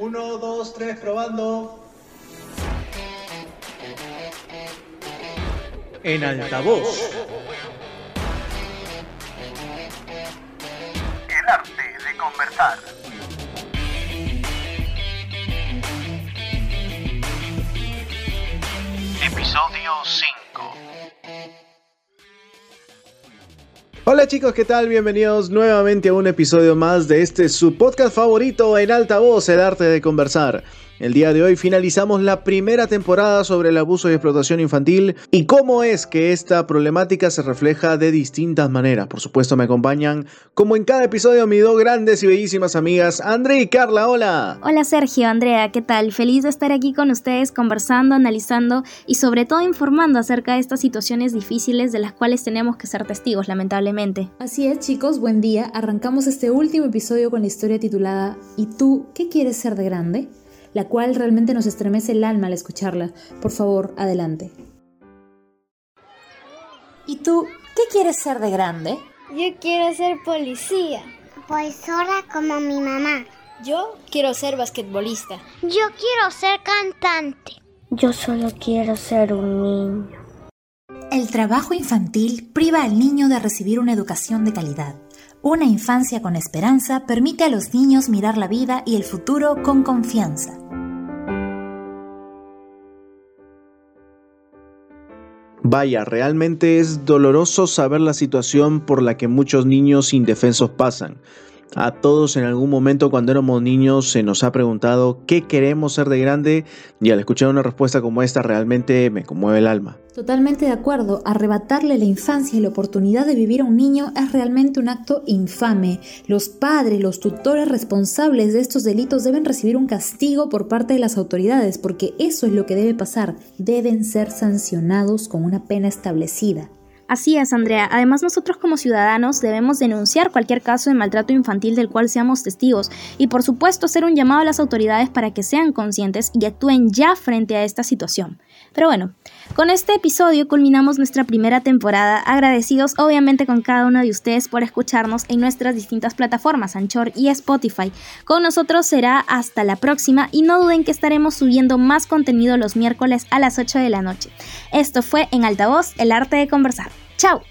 Uno, dos, tres, probando. En altavoz. El arte de conversar. Episodio Hola chicos, ¿qué tal? Bienvenidos nuevamente a un episodio más de este su podcast favorito en altavoz, el arte de conversar. El día de hoy finalizamos la primera temporada sobre el abuso y explotación infantil y cómo es que esta problemática se refleja de distintas maneras. Por supuesto me acompañan, como en cada episodio, mis dos grandes y bellísimas amigas, André y Carla. Hola. Hola Sergio, Andrea, ¿qué tal? Feliz de estar aquí con ustedes conversando, analizando y sobre todo informando acerca de estas situaciones difíciles de las cuales tenemos que ser testigos, lamentablemente. Así es chicos, buen día. Arrancamos este último episodio con la historia titulada ¿Y tú qué quieres ser de grande? La cual realmente nos estremece el alma al escucharla. Por favor, adelante. ¿Y tú qué quieres ser de grande? Yo quiero ser policía. Profesora como mi mamá. Yo quiero ser basquetbolista. Yo quiero ser cantante. Yo solo quiero ser un niño. El trabajo infantil priva al niño de recibir una educación de calidad. Una infancia con esperanza permite a los niños mirar la vida y el futuro con confianza. Vaya, realmente es doloroso saber la situación por la que muchos niños indefensos pasan. A todos en algún momento cuando éramos niños se nos ha preguntado qué queremos ser de grande y al escuchar una respuesta como esta realmente me conmueve el alma. Totalmente de acuerdo, arrebatarle la infancia y la oportunidad de vivir a un niño es realmente un acto infame. Los padres, los tutores responsables de estos delitos deben recibir un castigo por parte de las autoridades porque eso es lo que debe pasar, deben ser sancionados con una pena establecida. Así es, Andrea. Además, nosotros como ciudadanos debemos denunciar cualquier caso de maltrato infantil del cual seamos testigos y, por supuesto, hacer un llamado a las autoridades para que sean conscientes y actúen ya frente a esta situación. Pero bueno, con este episodio culminamos nuestra primera temporada, agradecidos obviamente con cada uno de ustedes por escucharnos en nuestras distintas plataformas, Anchor y Spotify. Con nosotros será hasta la próxima y no duden que estaremos subiendo más contenido los miércoles a las 8 de la noche. Esto fue En Altavoz, el arte de conversar. ¡Chao!